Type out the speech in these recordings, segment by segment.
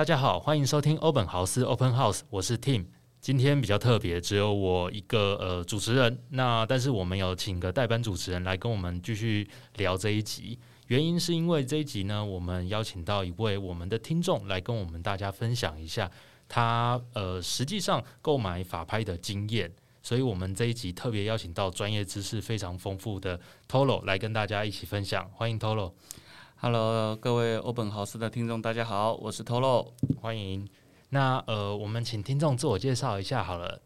大家好，欢迎收听欧本豪斯 Open House，我是 Tim。今天比较特别，只有我一个呃主持人。那但是我们有请个代班主持人来跟我们继续聊这一集。原因是因为这一集呢，我们邀请到一位我们的听众来跟我们大家分享一下他呃实际上购买法拍的经验。所以我们这一集特别邀请到专业知识非常丰富的 Tolo 来跟大家一起分享。欢迎 Tolo。Hello，各位欧本豪斯的听众，大家好，我是 Tolo，欢迎。那呃，我们请听众自我介绍一下好了。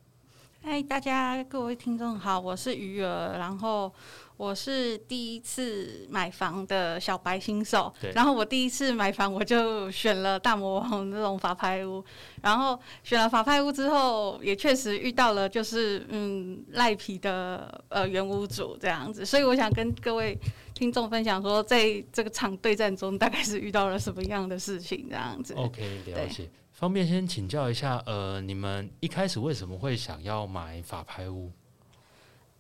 嗨，大家各位听众好，我是鱼儿，然后我是第一次买房的小白新手。对。然后我第一次买房，我就选了大魔王这种法拍屋。然后选了法拍屋之后，也确实遇到了就是嗯赖皮的呃原屋主这样子，所以我想跟各位。听众分享说，在这个场对战中，大概是遇到了什么样的事情？这样子。OK，了解。方便先请教一下，呃，你们一开始为什么会想要买法拍屋？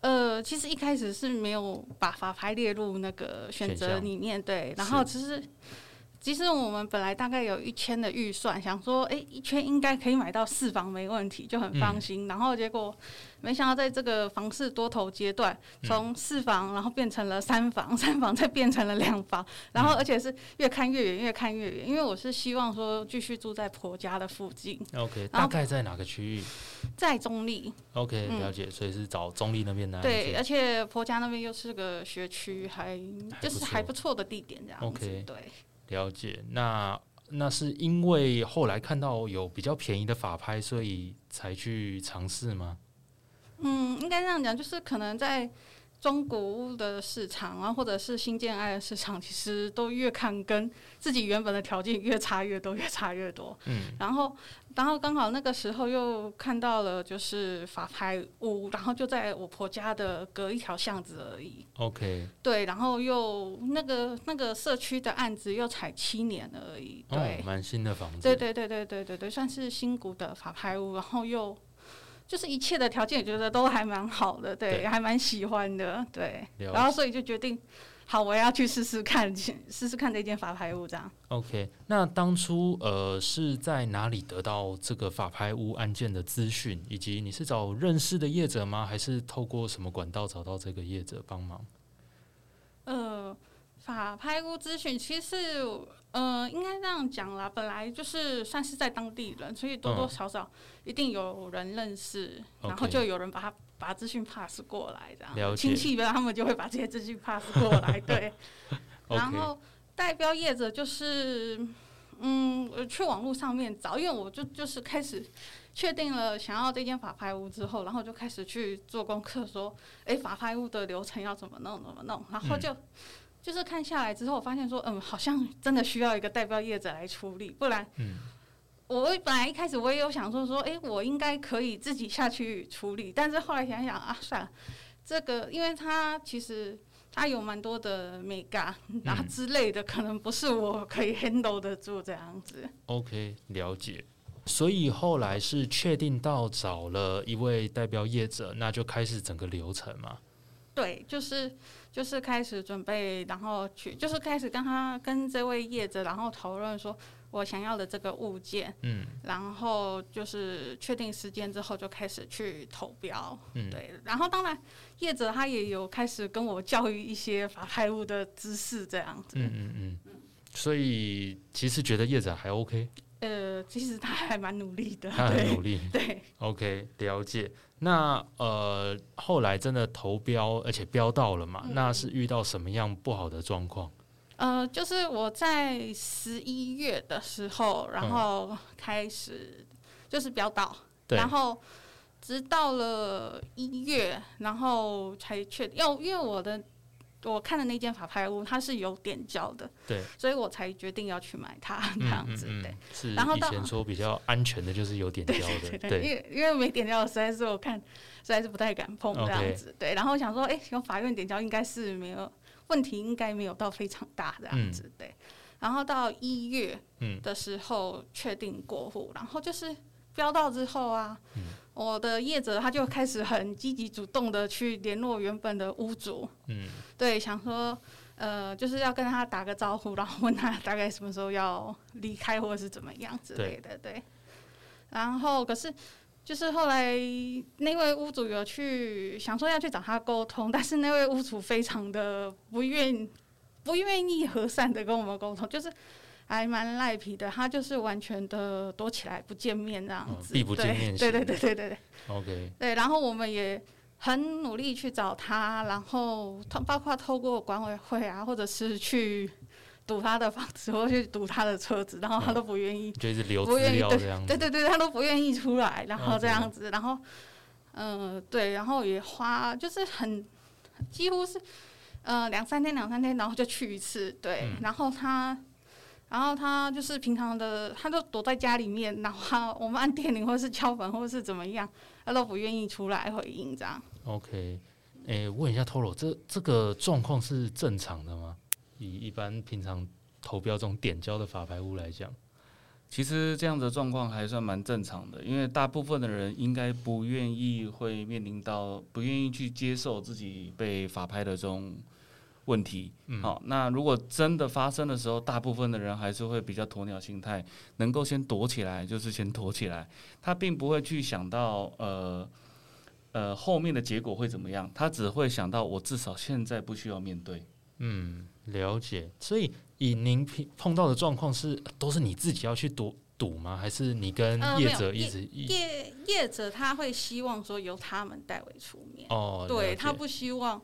呃，其实一开始是没有把法拍列入那个选择里面，对。然后其实。其实我们本来大概有一千的预算，想说，哎，一千应该可以买到四房没问题，就很放心。嗯、然后结果，没想到在这个房市多头阶段，从四房然后变成了三房，三房再变成了两房，然后而且是越看越远，越看越远。因为我是希望说继续住在婆家的附近。OK，大概在哪个区域？在中立。OK，了解。所以是找中立那边的。对，而且婆家那边又是个学区，还就是还不错的地点，这样子。OK，对。了解，那那是因为后来看到有比较便宜的法拍，所以才去尝试吗？嗯，应该这样讲，就是可能在中古屋的市场啊，或者是新建爱的市场，其实都越看跟自己原本的条件越差越多，越差越多。嗯，然后。然后刚好那个时候又看到了，就是法拍屋，然后就在我婆家的隔一条巷子而已。OK。对，然后又那个那个社区的案子又才七年而已。对，哦，蛮新的房子。对对对对对对对，算是新古的法拍屋，然后又就是一切的条件，觉得都还蛮好的，对，对还蛮喜欢的，对。然后所以就决定。好，我要去试试看，试试看这间法拍屋这样。OK，那当初呃是在哪里得到这个法拍屋案件的资讯，以及你是找认识的业者吗？还是透过什么管道找到这个业者帮忙？呃，法拍屋资讯其实呃应该这样讲啦，本来就是算是在当地人，所以多多少少一定有人认识，嗯、然后就有人把他。把资讯 pass 过来，这样亲戚们他们就会把这些资讯 pass 过来，对。然后代标业者就是，嗯，我去网络上面找，因为我就就是开始确定了想要这间法拍屋之后，然后就开始去做功课，说，哎，法拍屋的流程要怎么弄，怎么弄，然后就、嗯、就是看下来之后，我发现说，嗯，好像真的需要一个代表业者来处理，不然，嗯。我本来一开始我也有想说说，哎、欸，我应该可以自己下去处理，但是后来想想啊，算了，这个因为它其实它有蛮多的美感啊之类的，可能不是我可以 handle 得住这样子。OK，了解。所以后来是确定到找了一位代表业者，那就开始整个流程嘛。对，就是就是开始准备，然后去就是开始跟他跟这位业者，然后讨论说。我想要的这个物件，嗯，然后就是确定时间之后就开始去投标，嗯，对，然后当然业者他也有开始跟我教育一些法拍物的知识，这样子，嗯嗯嗯，所以其实觉得业者还 OK，呃，其实他还蛮努力的，他很努力，对，对，OK，了解。那呃，后来真的投标，而且标到了嘛，嗯，那是遇到什么样不好的状况？呃，就是我在十一月的时候，然后开始就是标到，嗯，然后直到了一月，然后才确定，因为因为我的我看的那间法拍屋，它是有点胶的，对，所以我才决定要去买它 这样子，嗯嗯嗯、对。是，然后以前说比较安全的就是有点胶的，对，因为因为没点胶的实在是我看实在是不太敢碰这样子.对。然后想说，哎、欸，用法院点胶应该是没有问题，应该没有到非常大这样子，嗯、对。然后到一月的时候确定过户，然后就是标到之后啊。嗯我的业者他就开始很积极主动的去联络原本的屋主，嗯，对，想说，呃，就是要跟他打个招呼，然后问他大概什么时候要离开或者是怎么样之类的，对。对然后可是就是后来那位屋主有去想说要去找他沟通，但是那位屋主非常的不愿不愿意和善的跟我们沟通，就是。还蛮赖皮的，他就是完全的躲起来不见面这样子，避、哦、不见面对。对对对对对对。OK。对，然后我们也很努力去找他，然后他包括透过管委会啊，或者是去堵他的房子，或去堵他的车子，然后他都不愿意，哦、就是留资料这样子。对对对，他都不愿意出来，然后这样子.然后嗯、呃，对，然后也花就是很几乎是呃两三天两三天，然后就去一次，对，嗯、然后他。然后他就是平常的，他都躲在家里面，然后我们按电铃或者是敲门或者是怎么样，他都不愿意出来回应这样。OK，哎，问一下 Toro，这这个状况是正常的吗？以一般平常投标这种点交的法拍屋来讲，其实这样的状况还算蛮正常的，因为大部分的人应该不愿意会面临到不愿意去接受自己被法拍的这种。问题，好，那如果真的发生的时候，大部分的人还是会比较鸵鸟心态，能够先躲起来就是先躲起来，他并不会去想到呃呃后面的结果会怎么样，他只会想到我至少现在不需要面对。嗯，了解。所以以您碰碰到的状况是，都是你自己要去赌赌吗？还是你跟业者一直、呃、业业者他会希望说由他们代为出面哦，对他不希望。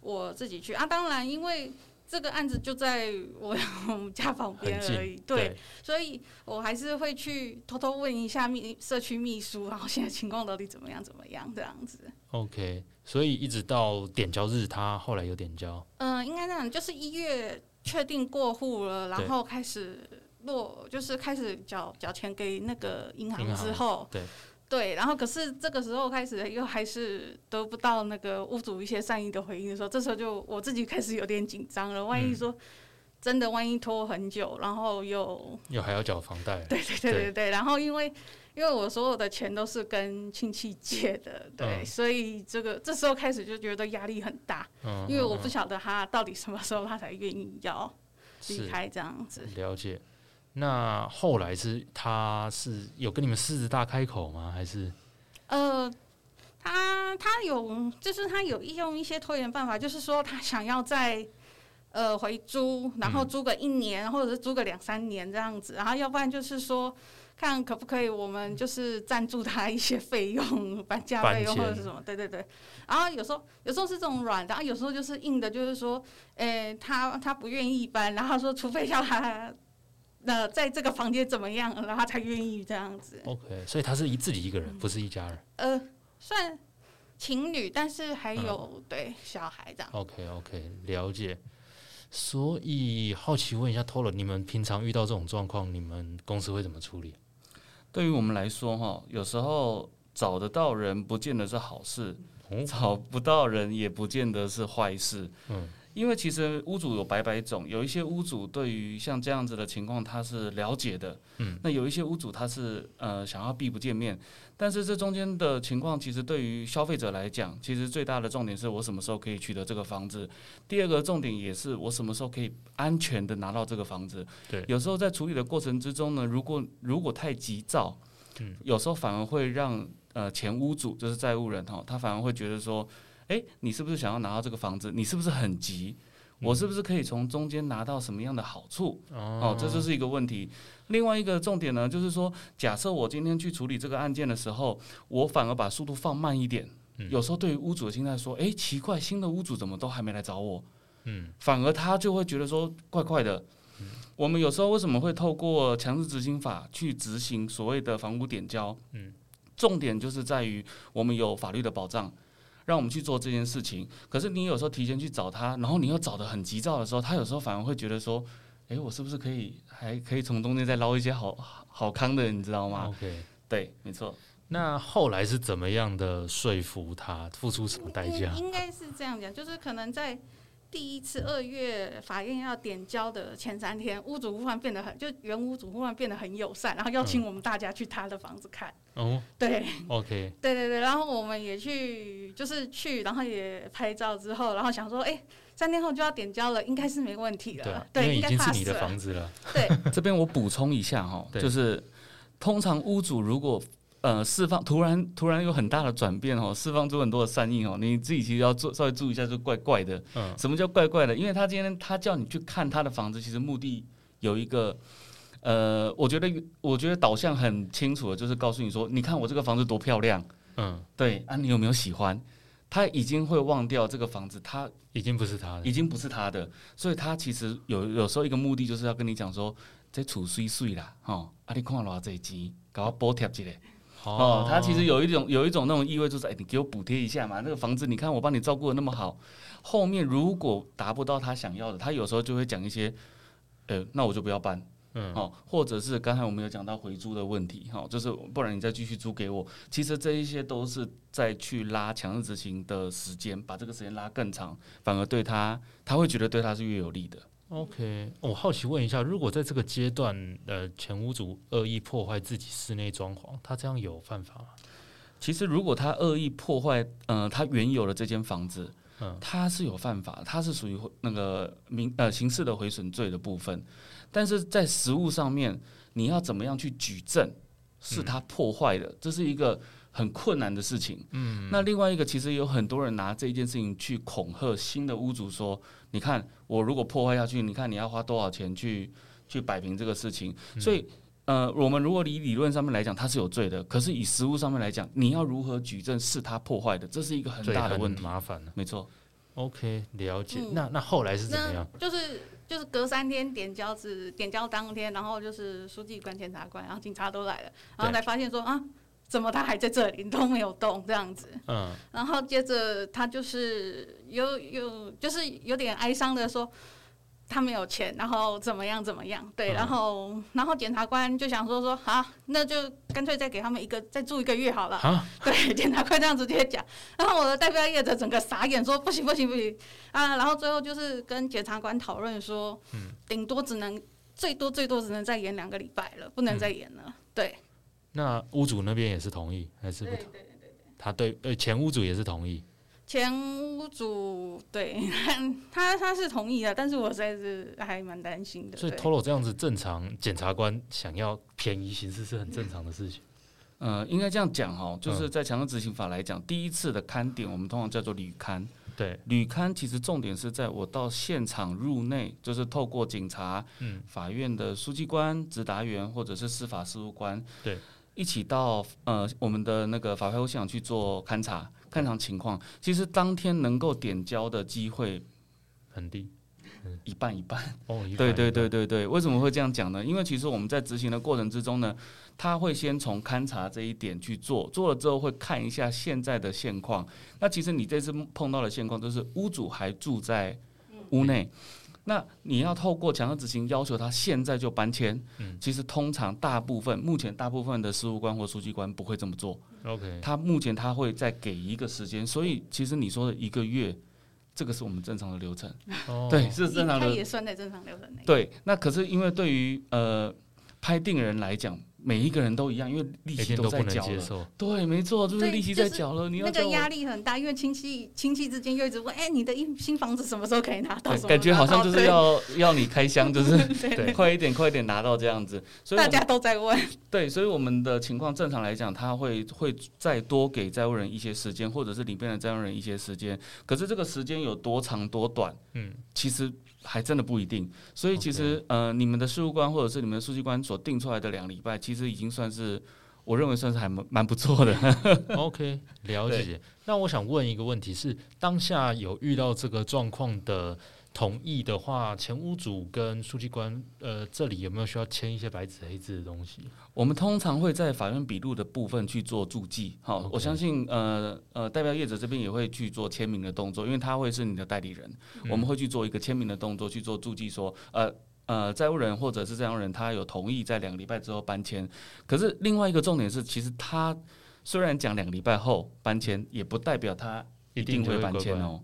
我自己去啊，当然，因为这个案子就在我 们家旁边而已对，对，所以我还是会去偷偷问一下秘社区秘书，然后现在情况到底怎么样，怎么样这样子。OK，所以一直到点交日，他后来有点交。嗯、呃，应该这样，就是一月确定过户了，然后开始落，就是开始缴缴钱给那个银行之后，对。对，然后可是这个时候开始又还是得不到那个屋主一些善意的回应的时候，这时候就我自己开始有点紧张了。万一说真的，万一拖很久，然后又又还要缴房贷，对对对对对，对。然后因为因为我所有的钱都是跟亲戚借的，对，嗯、所以这个这时候开始就觉得压力很大，嗯、因为我不晓得他到底什么时候他才愿意要离开这样子。了解。那后来是他是有跟你们狮子大开口吗？还是？呃，他他有，就是他有用一些拖延办法，就是说他想要在呃回租，然后租个一年，嗯、或者是租个两三年这样子，然后要不然就是说看可不可以我们就是赞助他一些费用，搬家费用或者是什么？对对对。然后有时候有时候是这种软的，然后有时候就是硬的，就是说，诶、欸，他他不愿意搬，然后说除非叫他。那在这个房间怎么样，然后他才愿意这样子？OK，所以他是一自己一个人，嗯，不是一家人。呃，算情侣，但是还有，嗯，对小孩这样。OK OK，了解。所以好奇问一下，Toro，你们平常遇到这种状况，你们公司会怎么处理？对于我们来说，哈，有时候找得到人不见得是好事，嗯，找不到人也不见得是坏事。嗯。因为其实屋主有百百种，有一些屋主对于像这样子的情况他是了解的，嗯，那有一些屋主他是呃想要避不见面，但是这中间的情况其实对于消费者来讲，其实最大的重点是我什么时候可以取得这个房子，第二个重点也是我什么时候可以安全的拿到这个房子。对，有时候在处理的过程之中呢，如果如果太急躁，嗯，有时候反而会让呃前屋主就是债务人哈，他反而会觉得说。诶，你是不是想要拿到这个房子？你是不是很急？我是不是可以从中间拿到什么样的好处？哦，这就是一个问题。另外一个重点呢，就是说，假设我今天去处理这个案件的时候，我反而把速度放慢一点。有时候对于屋主的心态说，诶，奇怪，新的屋主怎么都还没来找我？嗯，反而他就会觉得说，怪怪的。我们有时候为什么会透过强制执行法去执行所谓的房屋点交？嗯，重点就是在于我们有法律的保障。让我们去做这件事情。可是你有时候提前去找他，然后你又找得很急躁的时候，他有时候反而会觉得说，哎，我是不是可以还可以从中间再捞一些好好康的，你知道吗？OK，对，没错。那后来是怎么样的说服他，付出什么代价？应该是这样讲，就是可能在。第一次二月法院要点交的前三天，屋主忽然变得很，就原屋主忽然变得很友善，然后邀请我们大家去他的房子看。哦，对，OK，对对对，然后我们也去，就是去，然后也拍照之后，然后想说，哎，三天后就要点交了，应该是没问题了。对，对，因为已经是你的房子了。对，这边我补充一下哈，就是通常屋主如果。呃，释放突然突然有很大的转变哦，释放出很多的善意哦，你自己其实要做稍微注意一下，就怪怪的。嗯，什么叫怪怪的？因为他今天他叫你去看他的房子，其实目的有一个，呃，我觉得我觉得导向很清楚的，就是告诉你说，你看我这个房子多漂亮。嗯，对啊，你有没有喜欢？他已经会忘掉这个房子，他已经不是他的，已经不是他的，所以他其实有有时候一个目的就是要跟你讲说，这厝水水啦，哦，啊，你看偌济钱，给我补贴一下。哦，他其实有一种有一种那种意味，就是哎，你给我补贴一下嘛。那个房子，你看我帮你照顾的那么好，后面如果达不到他想要的，他有时候就会讲一些，呃，那我就不要搬，嗯，哦，或者是刚才我们有讲到回租的问题，哈，就是不然你再继续租给我。其实这一些都是在去拉强制执行的时间，把这个时间拉更长，反而对他他会觉得对他是越有利的。OK，我好奇问一下，如果在这个阶段，呃，前屋主恶意破坏自己室内装潢，他这样有犯法吗？其实，如果他恶意破坏，呃，他原有的这间房子，嗯，他是有犯法，他是属于那个民呃刑事的毁损罪的部分。但是在实物上面，你要怎么样去举证是他破坏的，嗯，这是一个很困难的事情。嗯，那另外一个，其实有很多人拿这一件事情去恐吓新的屋主说。你看，我如果破坏下去，你看你要花多少钱去去摆平这个事情？所以，呃，我们如果以理论上面来讲，他是有罪的。可是以实物上面来讲，你要如何举证是他破坏的？这是一个很大的问题，麻烦。没错。OK，了解。那那后来是怎么样？就是就是隔三天点交子点交当天，然后就是书记官、检察官，然后警察都来了，然后才发现说啊。怎么他还在这里都没有动这样子？嗯，然后接着他就是有有就是有点哀伤的说他没有钱，然后怎么样怎么样？对，然后然后检察官就想说说啊，那就干脆再给他们一个再住一个月好了。啊，对，检察官这样直接讲。然后我的代表业者整个傻眼说不行不行不行啊！然后最后就是跟检察官讨论说，嗯，顶多只能最多最多只能再延两个礼拜了，不能再延了。对。那屋主那边也是同意还是不同意？对对对对，他对呃前屋主也是同意。前屋主对 他他是同意的，但是我实在是还蛮担心的。所以 Toro 这样子正常，检察官想要便宜行事是很正常的事情。呃，应该这样讲哈，就是在强制执行法来讲，第一次的勘点我们通常叫做旅勘。对，旅勘其实重点是在我到现场入内，就是透过警察、嗯、法院的书记官、执达员或者是司法事务官，对。一起到呃我们的那个法拍屋现场去做勘察，勘察情况。其实当天能够点交的机会很低，一半一半。哦，一半。对对对对对，为什么会这样讲呢？因为其实我们在执行的过程之中呢，他会先从勘察这一点去做，做了之后会看一下现在的现况。那其实你这次碰到的现况就是屋主还住在屋内。嗯那你要透过强制执行要求他现在就搬迁，嗯，其实通常大部分目前大部分的事务官或书记官不会这么做。OK，他目前他会再给一个时间，所以其实你说的一个月，这个是我们正常的流程。哦，对，是正常的，他也算在正常流程内。对，那可是因为对于呃拍定人来讲。每一个人都一样，因为利息都在缴了。对，没错，就是利息在缴了。你要那个压力很大，因为亲戚亲戚之间又一直问：“哎，你的新房子什么时候可以拿到？”感觉好像就是要 要你开箱，就是 对，快一点，快一点拿到这样子。所以大家都在问。对，所以我们的情况正常来讲，他会会再多给债务人一些时间，或者是里边的债务人一些时间。可是这个时间有多长多短？嗯，其实。还真的不一定，所以其实.呃，你们的事务官或者是你们的书记官所定出来的两礼拜，其实已经算是，我认为算是还蛮蛮不错的。OK，了解。那我想问一个问题是，当下有遇到这个状况的同意的话，前屋主跟书记官，呃，这里有没有需要签一些白纸黑字的东西？我们通常会在法院笔录的部分去做注记。好.我相信，呃呃，代表业者这边也会去做签名的动作，因为他会是你的代理人，嗯、我们会去做一个签名的动作，去做注记，说，呃呃，债务人或者是债务人，他有同意在两个礼拜之后搬迁。可是另外一个重点是，其实他虽然讲两个礼拜后搬迁，也不代表他一定会搬迁哦。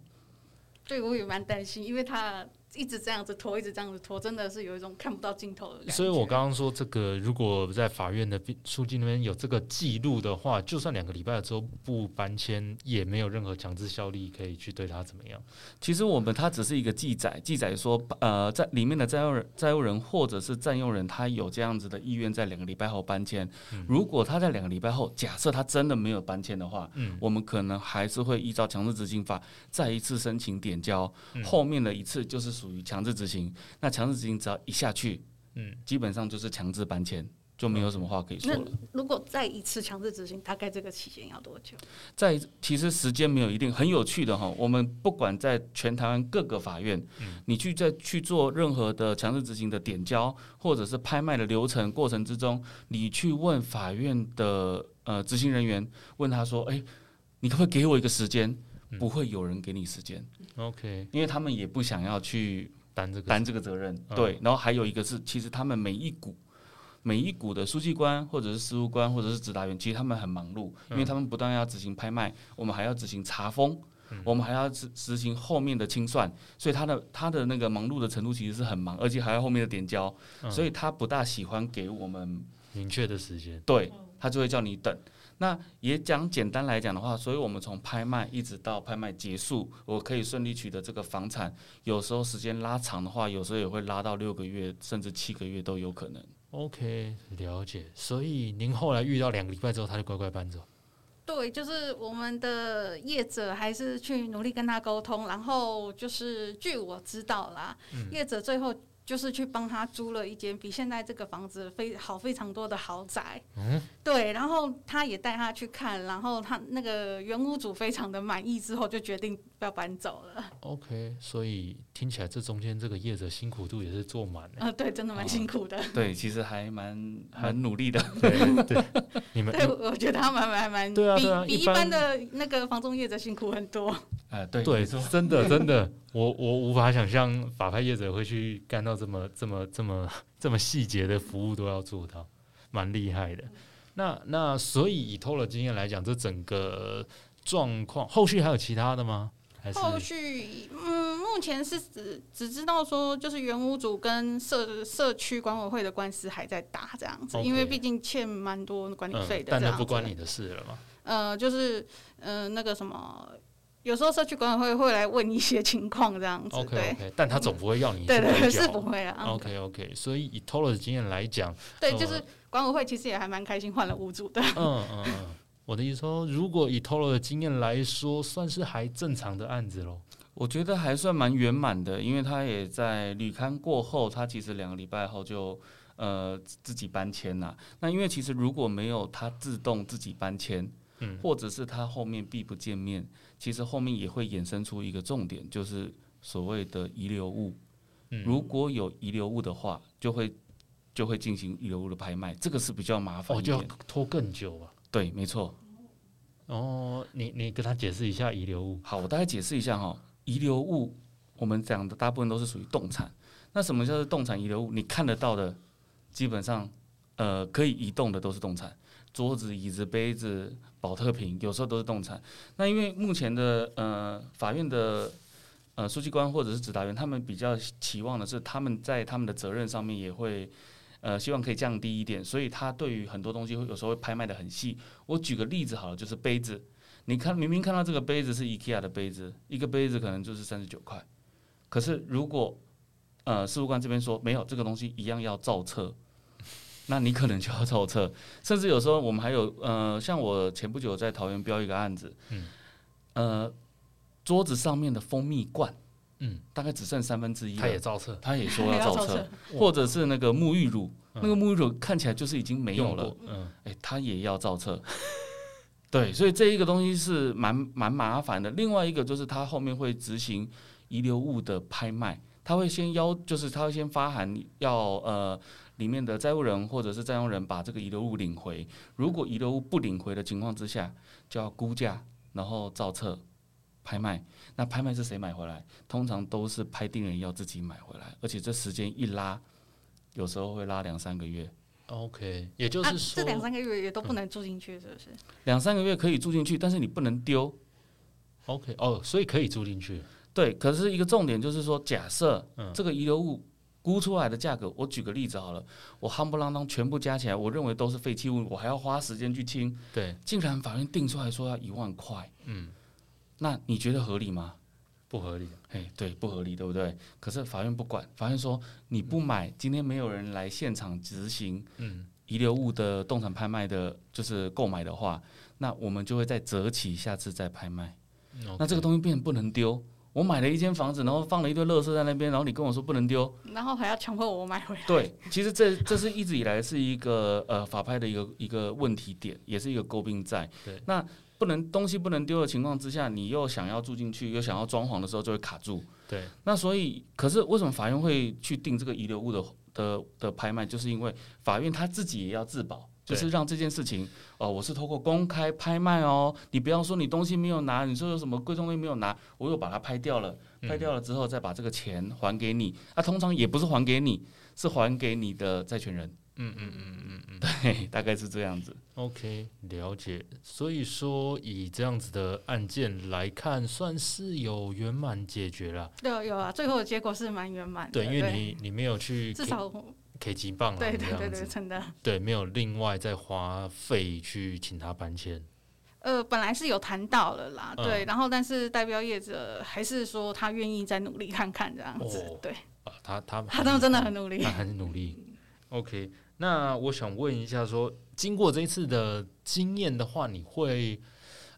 对，我也蛮担心，因为他。一直这样子拖，一直这样子拖，真的是有一种看不到尽头的感觉。所以我刚刚说，这个如果在法院的书记那边有这个记录的话，就算两个礼拜之后不搬迁，也没有任何强制效力可以去对他怎么样。其实我们它只是一个记载，记载说，呃，在里面的债务人、债务人或者是占用人，他有这样子的意愿，在两个礼拜后搬迁。嗯、如果他在两个礼拜后，假设他真的没有搬迁的话，嗯，我们可能还是会依照强制执行法再一次申请点交，嗯、后面的一次就是。属于强制执行，那强制执行只要一下去，嗯，基本上就是强制搬迁，就没有什么话可以说了。如果再一次强制执行，大概这个期间要多久？在其实时间没有一定，很有趣的哈。我们不管在全台湾各个法院，嗯，你去在去做任何的强制执行的点交或者是拍卖的流程过程之中，你去问法院的呃执行人员，问他说：“哎，你可不可以给我一个时间？”不会有人给你时间。OK，因为他们也不想要去担这个担这个责任，对。然后还有一个是，其实他们每一股每一股的书记官或者是事务官或者是指导员，其实他们很忙碌，因为他们不但要执行拍卖，我们还要执行查封，我们还要执执行后面的清算，所以他的他的那个忙碌的程度其实是很忙，而且还要后面的点交，所以他不大喜欢给我们明确的时间，对，他就会叫你等。那也讲简单来讲的话，所以我们从拍卖一直到拍卖结束，我可以顺利取得这个房产。有时候时间拉长的话，有时候也会拉到六个月甚至七个月都有可能。OK，了解。所以您后来遇到两个礼拜之后，他就乖乖搬走。对，就是我们的业者还是去努力跟他沟通，然后就是据我知道啦，嗯、业者最后。就是去帮他租了一间比现在这个房子非好非常多的豪宅，嗯，对，然后他也带他去看，然后他那个原屋主非常的满意之后，就决定要搬走了。OK，所以听起来这中间这个业者辛苦度也是做满了。啊，对，真的蛮辛苦的。哦、对，其实还蛮很努力的。对对，你们对，我觉得他们还蛮对啊，对啊，比比一般的那个房中业者辛苦很多。哎、呃，对对，真的真的，我我无法想象法拍业者会去干到这么这么这么这么细节的服务都要做到，蛮厉害的。那那所以以偷了经验来讲，这整个状况后续还有其他的吗？还是后续嗯，目前是只只知道说，就是原屋主跟社社区管委会的官司还在打这样子，Okay. 因为毕竟欠蛮多管理费的、嗯，但那不关你的事了吗？呃，就是呃那个什么。有时候社区管委会会来问一些情况这样子，OK OK，但他总不会要你对对是不会啊。OK OK，所以以 Tolo 的经验来讲，对，就是管委会其实也还蛮开心换了屋主的。嗯嗯嗯，我的意思说，如果以 Tolo 的经验来说，算是还正常的案子喽。我觉得还算蛮圆满的，因为他也在旅勘过后，他其实两个礼拜后就呃自己搬迁了。那因为其实如果没有他自动自己搬迁，嗯，或者是他后面避不见面。其实后面也会衍生出一个重点，就是所谓的遗留物。嗯，如果有遗留物的话，就会就会进行遗留物的拍卖，这个是比较麻烦。哦，就要拖更久啊。对，没错。哦，你你跟他解释一下遗留物。好，我大概解释一下哈。遗留物，我们讲的大部分都是属于动产。那什么叫做动产遗留物？你看得到的，基本上呃可以移动的都是动产。桌子、椅子、杯子、保特瓶，有时候都是动产。那因为目前的呃法院的呃书记官或者是执达员，他们比较期望的是他们在他们的责任上面也会呃希望可以降低一点，所以他对于很多东西会有时候会拍卖得很细。我举个例子好了，就是杯子，你看明明看到这个杯子是 IKEA 的杯子，一个杯子可能就是三十九块，可是如果呃事务官这边说没有这个东西一样要照册。那你可能就要造册，甚至有时候我们还有呃，像我前不久在桃园标一个案子，嗯，呃，桌子上面的蜂蜜罐，嗯，大概只剩三分之一，他也造册，他也 说要造册，或者是那个沐浴乳，嗯、那个沐浴乳看起来就是已经没有了，嗯，哎、欸，他也要造册，对，所以这一个东西是蛮蛮麻烦的。另外一个就是他后面会执行遗留物的拍卖，他会先要，就是他会先发函要呃里面的债务人或者是占用人把这个遗留物领回。如果遗留物不领回的情况之下，就要估价，然后造册拍卖。那拍卖是谁买回来？通常都是拍定人要自己买回来，而且这时间一拉，有时候会拉两三个月。OK，也就是说，啊、这两三个月也都不能住进去，是不是？两三个月可以住进去，但是你不能丢。OK，哦，所以可以住进去。对，可是一个重点就是说，假设这个遗留物估出来的价格，我举个例子好了，我夯不啷当全部加起来，我认为都是废弃物，我还要花时间去清。对，竟然法院定出来说要一万块，嗯，那你觉得合理吗？不合理，哎，对，不合理，对不对？可是法院不管，法院说你不买，今天没有人来现场执行，嗯，遗留物的动产拍卖的，就是购买的话，那我们就会再择期下次再拍卖。那这个东西变不能丢。我买了一间房子，然后放了一堆垃圾在那边，然后你跟我说不能丢，然后还要强迫我买回来。对，其实这这是一直以来是一个呃法拍的一个一个问题点，也是一个诟病在。对，那。不能东西不能丢的情况之下，你又想要住进去，又想要装潢的时候就会卡住。对，那所以，可是为什么法院会去定这个遗留物的的的拍卖？就是因为法院他自己也要自保，就是让这件事情哦，我是透过公开拍卖哦，你不要说你东西没有拿，你说有什么贵重东西没有拿，我又把它拍掉了，拍掉了之后再把这个钱还给你，那、嗯啊、通常也不是还给你，是还给你的债权人。嗯嗯嗯嗯嗯，对，大概是这样子。OK，了解。所以说，以这样子的案件来看，算是有圆满解决了。有有啊，最后的结果是蛮圆满的。对，因为你你没有去至少 K 级棒啊，对对对对，真的。对，没有另外再花费去请他搬迁。呃，本来是有谈到了啦，嗯、对，然后但是代标业者还是说他愿意再努力看看这样子。哦、对，啊，他他他他们真的很努力，他很努力。OK。那我想问一下说，说经过这一次的经验的话，你会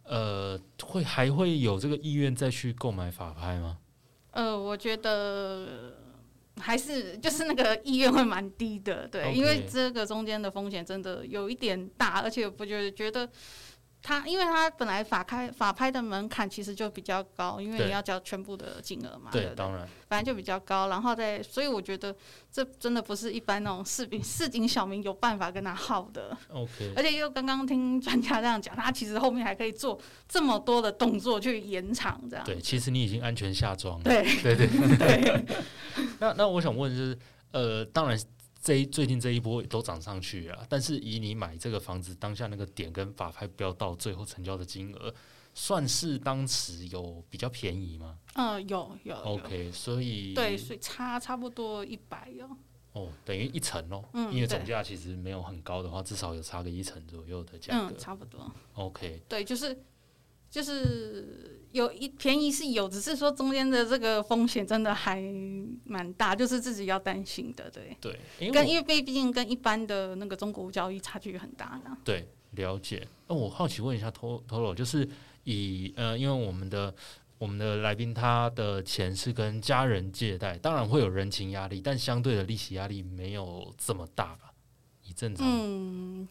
呃会还会有这个意愿再去购买法拍吗？呃，我觉得还是就是那个意愿会蛮低的，对.因为这个中间的风险真的有一点大，而且我觉得觉得。他因为他本来法开法拍的门槛其实就比较高，因为你要交全部的金额嘛。对，对，对，当然，反正就比较高。然后再，所以我觉得这真的不是一般那种市民市井小民有办法跟他耗的。OK。而且又刚刚听专家这样讲，他其实后面还可以做这么多的动作去延长这样。对，其实你已经安全下庄了。对对对对。那那我想问就是，呃，当然。这一最近这一波都涨上去啊，但是以你买这个房子当下那个点跟法拍标到最后成交的金额，算是当时有比较便宜吗？嗯，有有。OK，所以对，所以差差不多一百哟。哦，等于一层哦，嗯，因为总价其实没有很高的话，至少有差个一层左右的价格，嗯，差不多。OK，对，就是就是。有一便宜是有，只是说中间的这个风险真的还蛮大，就是自己要担心的，对。对，跟因为毕竟跟一般的那个中国交易差距很大呢。对，了解。那我好奇问一下 Toro，就是以呃，因为我们的我们的来宾他的钱是跟家人借贷，当然会有人情压力，但相对的利息压力没有这么大吧？以正常。嗯。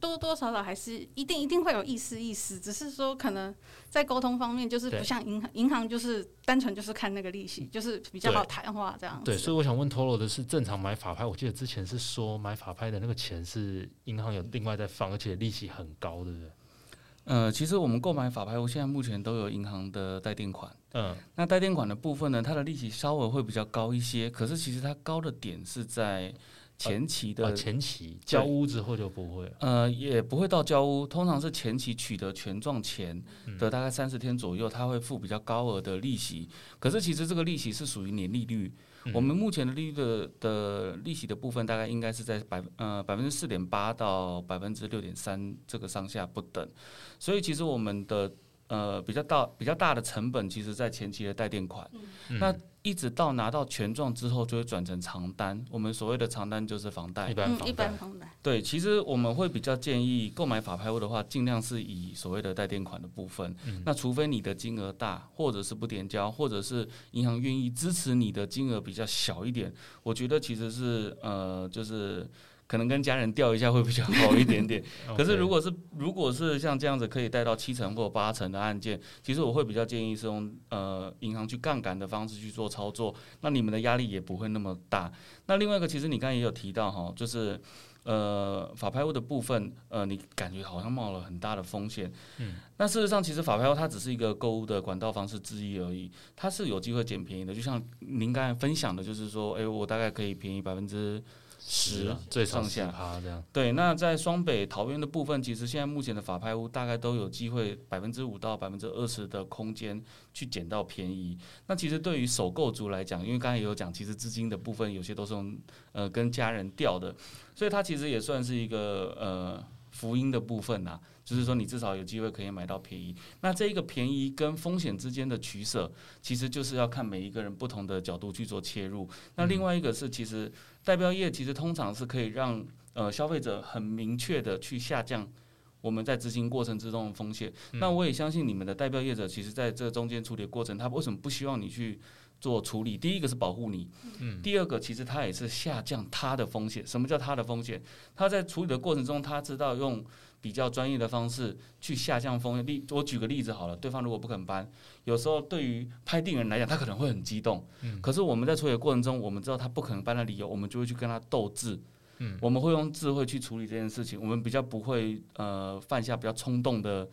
多多少少还是一定一定会有意思意思，只是说可能在沟通方面就是不像银行，银行就是单纯就是看那个利息，就是比较好谈话这样子。对，所以我想问 Toro 的是，正常买法拍，我记得之前是说买法拍的那个钱是银行有另外在放，而且利息很高，对不对？呃，其实我们购买法拍，我现在目前都有银行的代垫款。嗯，那代垫款的部分呢，它的利息稍微会比较高一些，可是其实它高的点是在。前期的、啊、前期交屋之后就不会，呃，也不会到交屋，通常是前期取得权状前的大概三十天左右，他会付比较高额的利息。可是其实这个利息是属于年利率，我们目前的利率的的利息的部分大概应该是在百呃百分之四点八到百分之六点三这个上下不等，所以其实我们的。呃，比较大比较大的成本，其实在前期的代垫款，嗯、那一直到拿到权状之后，就会转成长单。我们所谓的长单就是房贷，一般房贷。嗯、一般房贷。对，其实我们会比较建议购买法拍屋的话，尽量是以所谓的代垫款的部分。嗯、那除非你的金额大，或者是不点交，或者是银行愿意支持你的金额比较小一点，我觉得其实是呃，就是可能跟家人调一下会比较好一点点。可是如果是如果是像这样子可以带到七成或八成的案件，其实我会比较建议是用呃银行去杠杆的方式去做操作，那你们的压力也不会那么大。那另外一个，其实你刚才也有提到哈，就是。呃，法拍屋的部分，呃，你感觉好像冒了很大的风险。嗯，那事实上，其实法拍屋它只是一个购物的管道方式之一而已，它是有机会捡便宜的。就像您刚才分享的，就是说，哎、欸，我大概可以便宜百分之。十最上下这样，对。那在双北桃园的部分，其实现在目前的法拍屋大概都有机会百分之五到百分之二十的空间去捡到便宜。那其实对于首购族来讲，因为刚才也有讲，其实资金的部分有些都是用呃跟家人调的，所以它其实也算是一个呃福音的部分呐。就是说，你至少有机会可以买到便宜。那这一个便宜跟风险之间的取舍，其实就是要看每一个人不同的角度去做切入。那另外一个是，其实代标业其实通常是可以让呃消费者很明确的去下降我们在执行过程之中的风险。那我也相信你们的代标业者，其实在这中间处理的过程，他为什么不希望你去做处理？第一个是保护你，第二个其实他也是下降他的风险。什么叫他的风险？他在处理的过程中，他知道用。比较专业的方式去下降风险。例，我举个例子好了，对方如果不肯搬，有时候对于拍定人来讲，他可能会很激动。嗯。可是我们在处理的过程中，我们知道他不可能搬的理由，我们就会去跟他斗智。嗯。我们会用智慧去处理这件事情，我们比较不会呃犯下比较冲动的。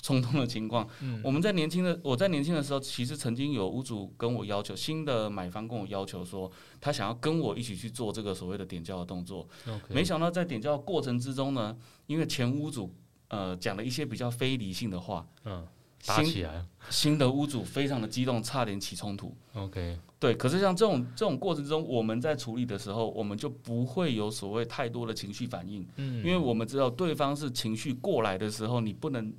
冲动的情况，嗯，我们在年轻的我在年轻的时候，其实曾经有屋主跟我要求，新的买方跟我要求说，他想要跟我一起去做这个所谓的点交的动作。没想到在点交的过程之中呢，因为前屋主呃讲了一些比较非理性的话，嗯，打起来，新的屋主非常的激动，差点起冲突。OK，对，可是像这种这种过程中，我们在处理的时候，我们就不会有所谓太多的情绪反应，嗯，因为我们知道对方是情绪过来的时候，你不能。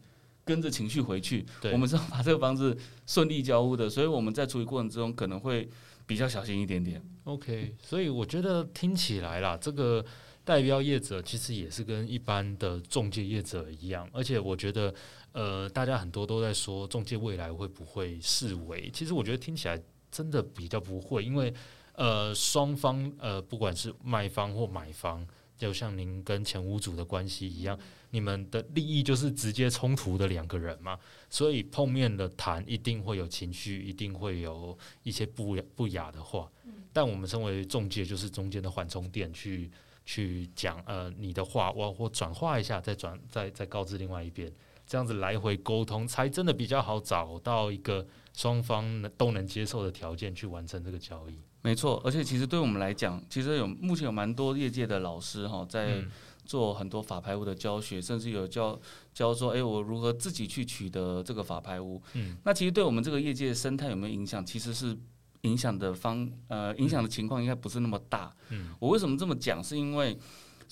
跟着情绪回去，我们是要把这个房子顺利交屋的，所以我们在处理过程之中可能会比较小心一点点。OK，所以我觉得听起来啦，这个代标业者其实也是跟一般的中介业者一样，而且我觉得，呃，大家很多都在说中介未来会不会视为，其实我觉得听起来真的比较不会，因为呃，双方呃，不管是卖方或买方。就像您跟前屋主的关系一样，你们的利益就是直接冲突的两个人嘛，所以碰面的谈一定会有情绪，一定会有一些不不雅的话。但我们身为中介，就是中间的缓冲点去，去去讲呃你的话，我我转化一下，再转再再告知另外一边，这样子来回沟通，才真的比较好找到一个双方都能接受的条件去完成这个交易。没错，而且其实对我们来讲，其实有目前有蛮多业界的老师哈，在做很多法拍屋的教学，甚至有教教说，哎，我如何自己去取得这个法拍屋。嗯，那其实对我们这个业界生态有没有影响？其实是影响的方呃，影响的情况应该不是那么大。嗯，我为什么这么讲？是因为。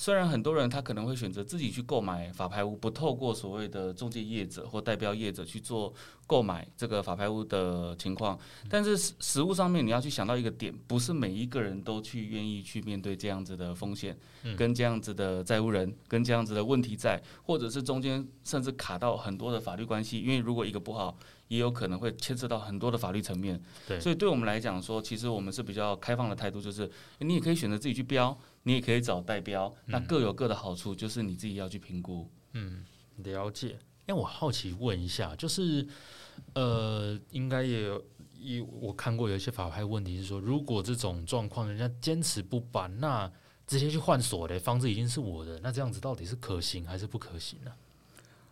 虽然很多人他可能会选择自己去购买法拍屋，不透过所谓的中介业者或代标业者去做购买这个法拍屋的情况，但是实实务上面你要去想到一个点，不是每一个人都去愿意去面对这样子的风险，跟这样子的债务人，跟这样子的问题在，或者是中间甚至卡到很多的法律关系，因为如果一个不好，也有可能会牵涉到很多的法律层面。对，所以对我们来讲说，其实我们是比较开放的态度，就是你也可以选择自己去标。你也可以找代标，那各有各的好处，就是你自己要去评估。嗯，了解。哎，我好奇问一下，就是呃，应该也有一我看过有一些法拍问题是说，如果这种状况人家坚持不搬，那直接去换锁的房子已经是我的，那这样子到底是可行还是不可行呢？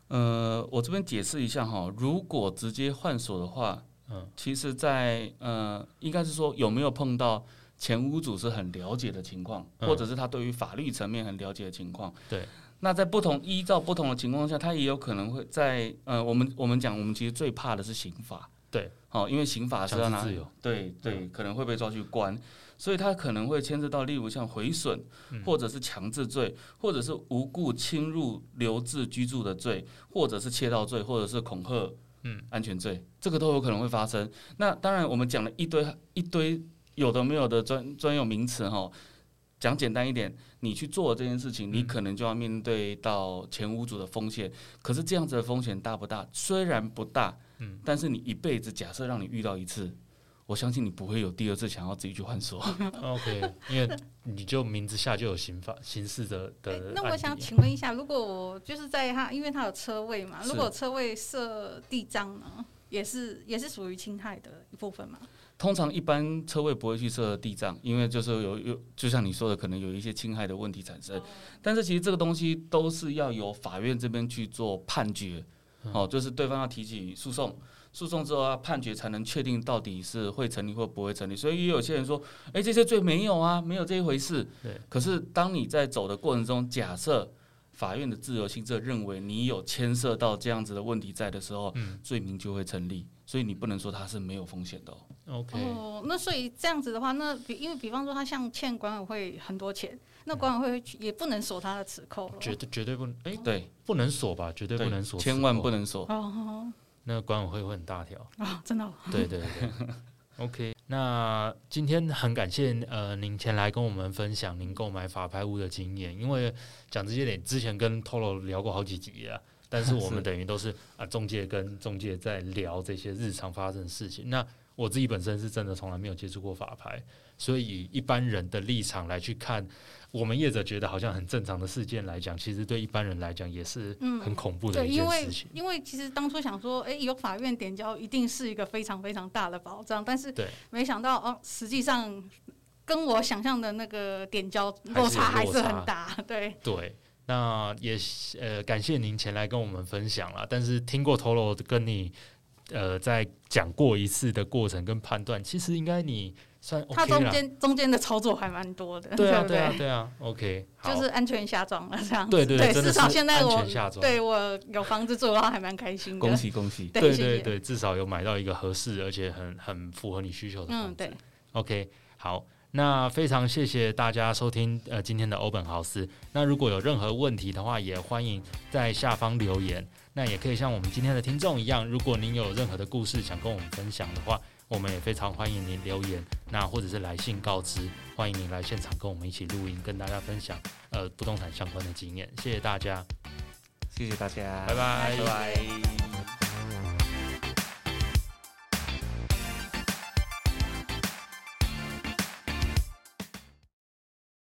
呃，我这边解释一下哈，如果直接换锁的话，嗯，其实在呃，应该是说有没有碰到？前屋主是很了解的情况，或者是他对于法律层面很了解的情况。对，那在不同依照不同的情况下，他也有可能会在呃，我们我们讲，我们其实最怕的是刑法。对，好，因为刑法是要拿，对对，可能会被抓去关，所以他可能会牵涉到，例如像毁损，或者是强制罪，或者是无故侵入留置居住的罪，或者是窃盗罪，或者是恐吓，嗯，安全罪，这个都有可能会发生。那当然，我们讲了一堆一堆。有的没有的专专有名词哈，讲简单一点，你去做这件事情，你可能就要面对到前五组的风险。可是这样子的风险大不大？虽然不大，嗯，但是你一辈子假设让你遇到一次，我相信你不会有第二次想要自己去换锁。OK，因为你就名字下就有刑法刑事的的、欸。那我想请问一下，如果我就是在他，因为他有车位嘛，如果车位设地章呢，也是也是属于侵害的一部分吗？通常一般车位不会去设地障，因为就是有有，就像你说的，可能有一些侵害的问题产生。但是其实这个东西都是要由法院这边去做判决，哦，就是对方要提起诉讼。诉讼之后要，判决才能确定到底是会成立或不会成立。所以也有些人说，哎、欸，这些罪没有啊，没有这一回事。对。可是当你在走的过程中，假设法院的自由心证认为你有牵涉到这样子的问题在的时候，嗯、罪名就会成立。所以你不能说它是没有风险的。OK。哦，那所以这样子的话，那比因为比方说他像欠管委会很多钱，那管委会也不能锁他的磁扣了。绝对绝对不能，哎、欸，对，不能锁吧？绝对不能锁，千万不能锁。哦。那管委会会很大条啊、哦，真的、哦。对对对，OK。那今天很感谢呃您前来跟我们分享您购买法拍屋的经验，因为讲这些点之前跟 Toro 聊过好几集啊，但是我们 等于都是啊中介跟中介在聊这些日常发生的事情。那我自己本身是真的从来没有接触过法拍，所以以一般人的立场来去看。我们业者觉得好像很正常的事件来讲，其实对一般人来讲也是很恐怖的一件事情。嗯、因为因为其实当初想说，哎，有法院点交一定是一个非常非常大的保障，但是没想到哦，实际上跟我想象的那个点交落差还是很大。对对，那也呃感谢您前来跟我们分享了。但是听过 Toro 跟你呃在讲过一次的过程跟判断，其实应该你。算 OK、它中间中间的操作还蛮多的，对啊，对啊，对啊，OK，就是安全下装了这样子，对对对，至少现在我对我有房子住的话还蛮开心的，恭喜恭喜，对对对，对，至少有买到一个合适而且很很符合你需求的房子，嗯，对，OK，好，那非常谢谢大家收听呃今天的欧本豪斯，那如果有任何问题的话，也欢迎在下方留言，那也可以像我们今天的听众一样，如果您有任何的故事想跟我们分享的话。我们也非常欢迎您留言，那或者是来信告知，欢迎您来现场跟我们一起录音，跟大家分享呃不动产相关的经验。谢谢大家，谢谢大家，拜拜，拜拜。